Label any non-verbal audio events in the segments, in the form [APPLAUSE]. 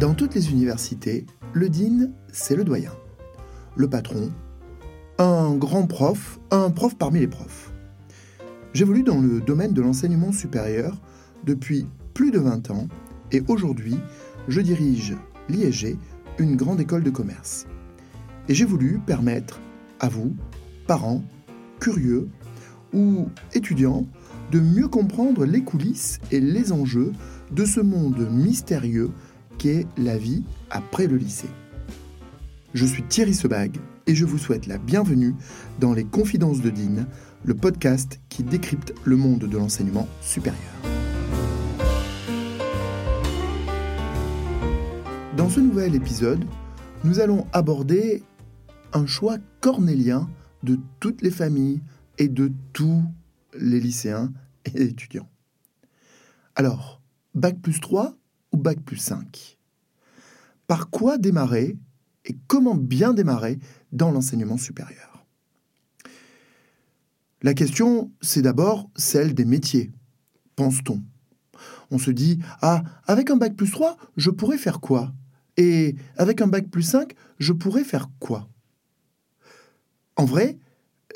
Dans toutes les universités, le dean, c'est le doyen. Le patron, un grand prof, un prof parmi les profs. J'évolue dans le domaine de l'enseignement supérieur depuis plus de 20 ans et aujourd'hui, je dirige l'ISG, une grande école de commerce. Et j'ai voulu permettre à vous, parents, curieux ou étudiants, de mieux comprendre les coulisses et les enjeux de ce monde mystérieux la vie après le lycée. Je suis Thierry Sebag et je vous souhaite la bienvenue dans les Confidences de Dean, le podcast qui décrypte le monde de l'enseignement supérieur. Dans ce nouvel épisode, nous allons aborder un choix cornélien de toutes les familles et de tous les lycéens et étudiants. Alors, Bac plus 3 ou Bac plus 5 Par quoi démarrer et comment bien démarrer dans l'enseignement supérieur? La question, c'est d'abord celle des métiers. Pense-t-on. On se dit, ah, avec un Bac plus 3, je pourrais faire quoi? Et avec un Bac plus 5, je pourrais faire quoi? En vrai,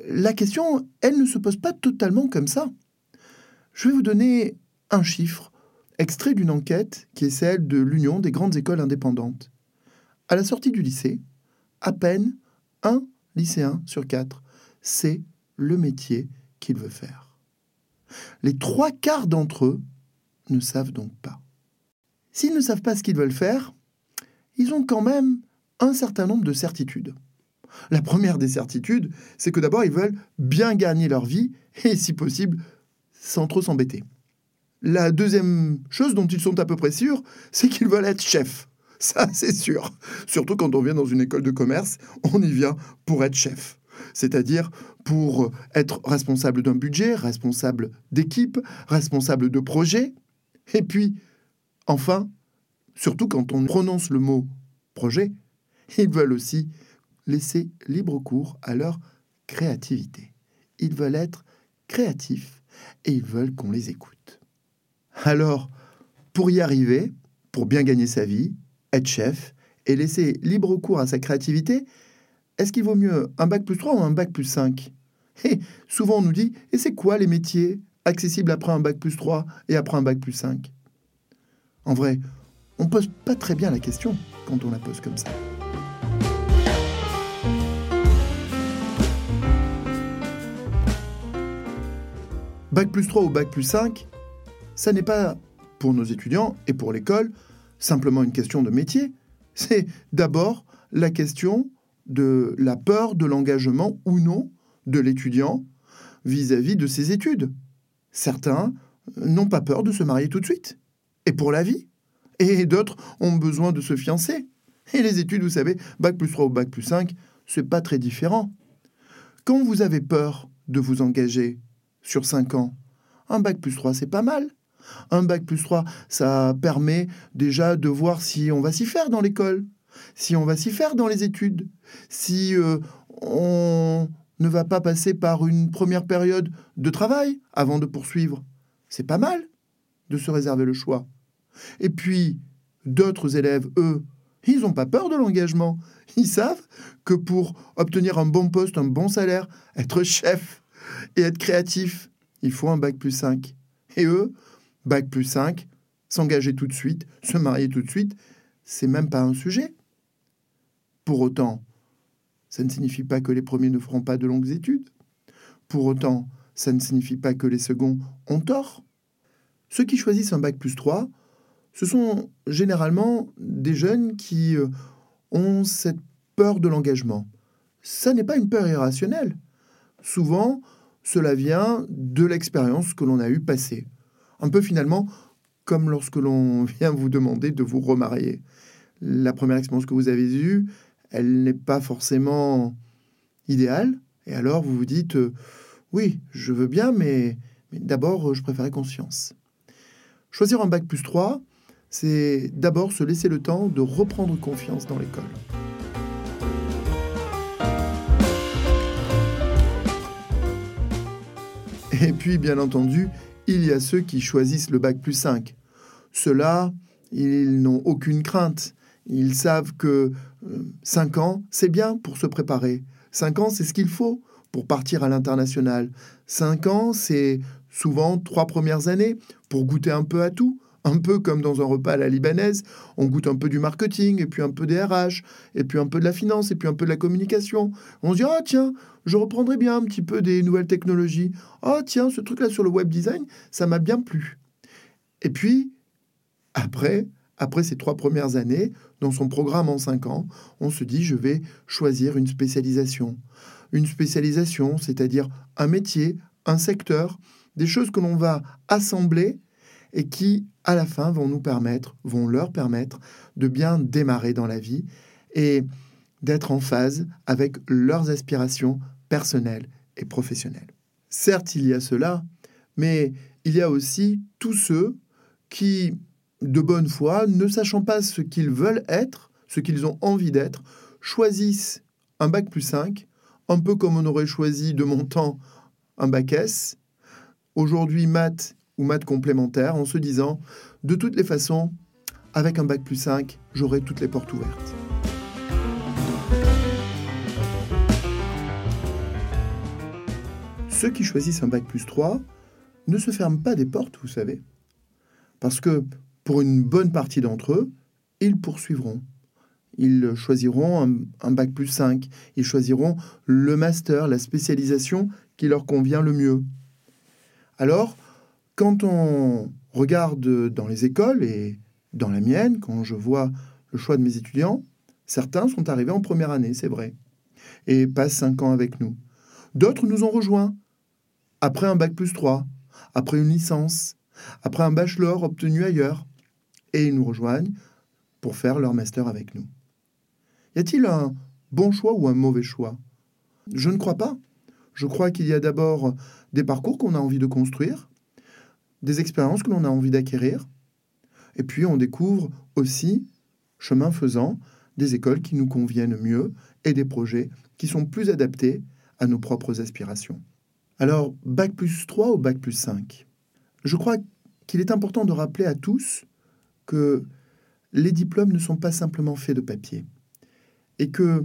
la question, elle ne se pose pas totalement comme ça. Je vais vous donner un chiffre, extrait d'une enquête qui est celle de l'Union des grandes écoles indépendantes. À la sortie du lycée, à peine un lycéen sur quatre sait le métier qu'il veut faire. Les trois quarts d'entre eux ne savent donc pas. S'ils ne savent pas ce qu'ils veulent faire, ils ont quand même un certain nombre de certitudes. La première des certitudes, c'est que d'abord, ils veulent bien gagner leur vie et, si possible, sans trop s'embêter. La deuxième chose dont ils sont à peu près sûrs, c'est qu'ils veulent être chefs. Ça, c'est sûr. Surtout quand on vient dans une école de commerce, on y vient pour être chef. C'est-à-dire pour être responsable d'un budget, responsable d'équipe, responsable de projet. Et puis, enfin, surtout quand on prononce le mot projet, ils veulent aussi laisser libre cours à leur créativité. Ils veulent être créatifs et ils veulent qu'on les écoute. Alors, pour y arriver, pour bien gagner sa vie, être chef et laisser libre cours à sa créativité, est-ce qu'il vaut mieux un bac plus 3 ou un bac plus 5 [LAUGHS] Et souvent on nous dit, et c'est quoi les métiers accessibles après un bac plus 3 et après un bac plus 5 En vrai, on pose pas très bien la question quand on la pose comme ça. Bac plus 3 ou Bac plus 5, ça n'est pas pour nos étudiants et pour l'école simplement une question de métier, c'est d'abord la question de la peur de l'engagement ou non de l'étudiant vis-à-vis de ses études. Certains n'ont pas peur de se marier tout de suite, et pour la vie, et d'autres ont besoin de se fiancer. Et les études, vous savez, bac plus 3 ou bac plus 5, c'est pas très différent. Quand vous avez peur de vous engager sur 5 ans. Un bac plus 3, c'est pas mal. Un bac plus 3, ça permet déjà de voir si on va s'y faire dans l'école, si on va s'y faire dans les études, si euh, on ne va pas passer par une première période de travail avant de poursuivre. C'est pas mal de se réserver le choix. Et puis, d'autres élèves, eux, ils n'ont pas peur de l'engagement. Ils savent que pour obtenir un bon poste, un bon salaire, être chef, et être créatif, il faut un bac plus 5. Et eux, bac plus 5, s'engager tout de suite, se marier tout de suite, c'est même pas un sujet. Pour autant, ça ne signifie pas que les premiers ne feront pas de longues études. Pour autant, ça ne signifie pas que les seconds ont tort. Ceux qui choisissent un bac plus 3, ce sont généralement des jeunes qui euh, ont cette peur de l'engagement. Ça n'est pas une peur irrationnelle. Souvent, cela vient de l'expérience que l'on a eu passée. Un peu finalement comme lorsque l'on [LAUGHS] vient vous demander de vous remarier. La première expérience que vous avez eue, elle n'est pas forcément idéale, et alors vous vous dites euh, oui, je veux bien, mais, mais d'abord je préférais conscience. Choisir un bac plus 3, c'est d'abord se laisser le temps de reprendre confiance dans l'école. Et puis, bien entendu, il y a ceux qui choisissent le bac plus 5. Ceux-là, Ils n'ont aucune crainte. Ils savent que 5 ans, c'est bien pour se préparer. 5 ans, c'est ce qu'il faut pour partir à l'international. 5 ans, c'est souvent trois premières années pour goûter un peu à tout, un peu comme dans un repas à la libanaise, on goûte un peu du marketing, et puis un peu des RH, et puis un peu de la finance, et puis un peu de la communication. On se dit, ah tiens, je reprendrai bien un petit peu des nouvelles technologies. Ah tiens, ce truc-là sur le web design, ça m'a bien plu. Et puis, après, après ces trois premières années, dans son programme en cinq ans, on se dit, je vais choisir une spécialisation. Une spécialisation, c'est-à-dire un métier, un secteur, des choses que l'on va assembler et qui, à la fin, vont nous permettre, vont leur permettre de bien démarrer dans la vie et d'être en phase avec leurs aspirations personnelles et professionnelles. Certes, il y a cela, mais il y a aussi tous ceux qui, de bonne foi, ne sachant pas ce qu'ils veulent être, ce qu'ils ont envie d'être, choisissent un bac plus 5, un peu comme on aurait choisi de mon temps un bac S, aujourd'hui maths ou maths complémentaires en se disant, de toutes les façons, avec un bac plus 5, j'aurai toutes les portes ouvertes. Ceux qui choisissent un bac plus 3 ne se ferment pas des portes, vous savez. Parce que pour une bonne partie d'entre eux, ils poursuivront. Ils choisiront un, un, bac plus 5. Ils choisiront le master, la spécialisation qui leur convient le mieux. Alors, quand on regarde dans les écoles et dans la mienne, quand je vois le choix de mes étudiants, certains sont arrivés en première année, c'est vrai, et passent cinq ans avec nous. D'autres nous ont rejoints après un bac plus 3, après une licence, après un bachelor obtenu ailleurs, et ils nous rejoignent pour faire leur master avec nous. Y a-t-il un bon choix ou un mauvais choix? Je ne crois pas. Je crois qu'il y a d'abord des parcours qu'on a envie de construire, des expériences que l'on a envie d'acquérir, et puis on découvre aussi, chemin faisant, des écoles qui nous conviennent mieux et des projets qui sont plus adaptés à nos propres aspirations. Alors, Bac plus 3 ou Bac plus 5 Je crois qu'il est important de rappeler à tous que les diplômes ne sont pas simplement faits de papier. Et que,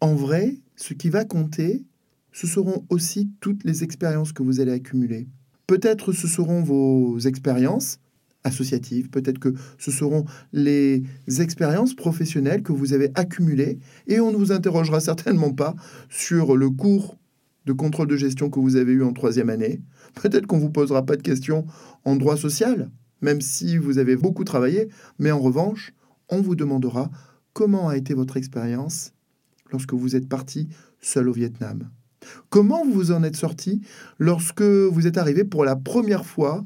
en vrai, ce qui va compter, ce seront aussi toutes les expériences que vous allez accumuler. Peut-être ce seront vos expériences associatives, peut-être que ce seront les expériences professionnelles que vous avez accumulées et on ne vous interrogera [LAUGHS] certainement pas sur le cours de contrôle de gestion que vous avez eu en troisième année. Peut-être qu'on ne vous posera pas de questions en droit social, même si vous avez beaucoup travaillé, mais en revanche, on vous demandera comment a été votre expérience lorsque vous êtes parti seul au Vietnam. Comment vous en êtes sorti lorsque vous êtes arrivé pour la première fois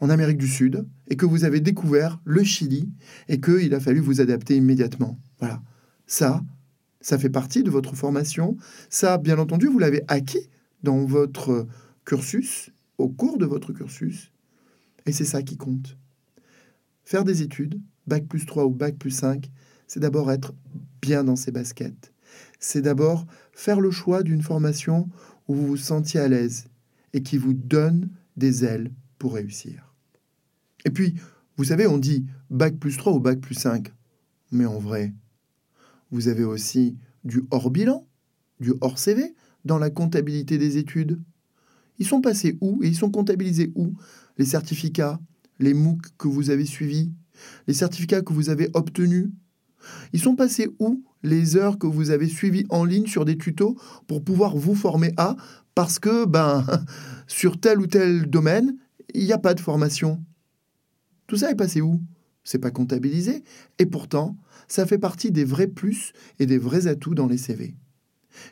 en Amérique du Sud et que vous avez découvert le Chili et qu'il a fallu vous adapter immédiatement? Voilà. Ça, ça fait partie de votre formation. Ça, bien entendu, vous l'avez acquis dans votre cursus, au cours de votre cursus. Et c'est ça qui compte. Faire des études, bac plus 3 ou bac plus 5, c'est d'abord être bien dans ses baskets c'est d'abord faire le choix d'une formation où vous vous sentiez à l'aise et qui vous donne des ailes pour réussir. Et puis, vous savez, on dit bac plus 3 ou bac plus 5. Mais en vrai, vous avez aussi du hors bilan, du hors CV dans la comptabilité des études. Ils sont passés où et ils sont comptabilisés où? Les certificats, les MOOC que vous avez suivis, les certificats que vous avez obtenus? Ils sont passés où les heures que vous avez suivies en ligne sur des tutos pour pouvoir vous former à, parce que ben, [LAUGHS] sur tel ou tel domaine, il n'y a pas de formation. Tout ça est passé où? C'est pas comptabilisé. Et pourtant, ça fait partie des vrais plus et des vrais atouts dans les CV.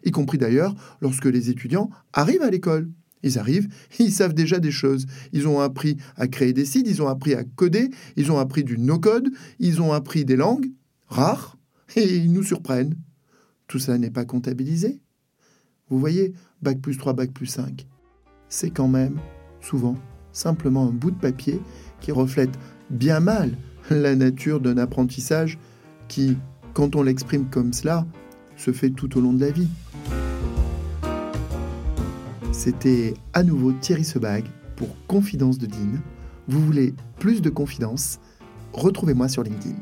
Y compris d'ailleurs lorsque les étudiants arrivent à l'école. Ils arrivent, [LAUGHS] ils savent déjà des choses. Ils ont appris à créer des sites, ils ont appris à coder, ils ont appris du no-code, ils ont appris des langues rares, et ils nous surprennent. Tout ça n'est pas comptabilisé. Vous voyez, bac plus 3, bac plus 5, c'est quand même, souvent, simplement un bout de papier qui reflète bien mal la nature d'un apprentissage qui, quand on l'exprime comme cela, se fait tout au long de la vie. C'était à nouveau Thierry Sebag pour Confidence de Dean. Vous voulez plus de confidence retrouvez-moi sur LinkedIn.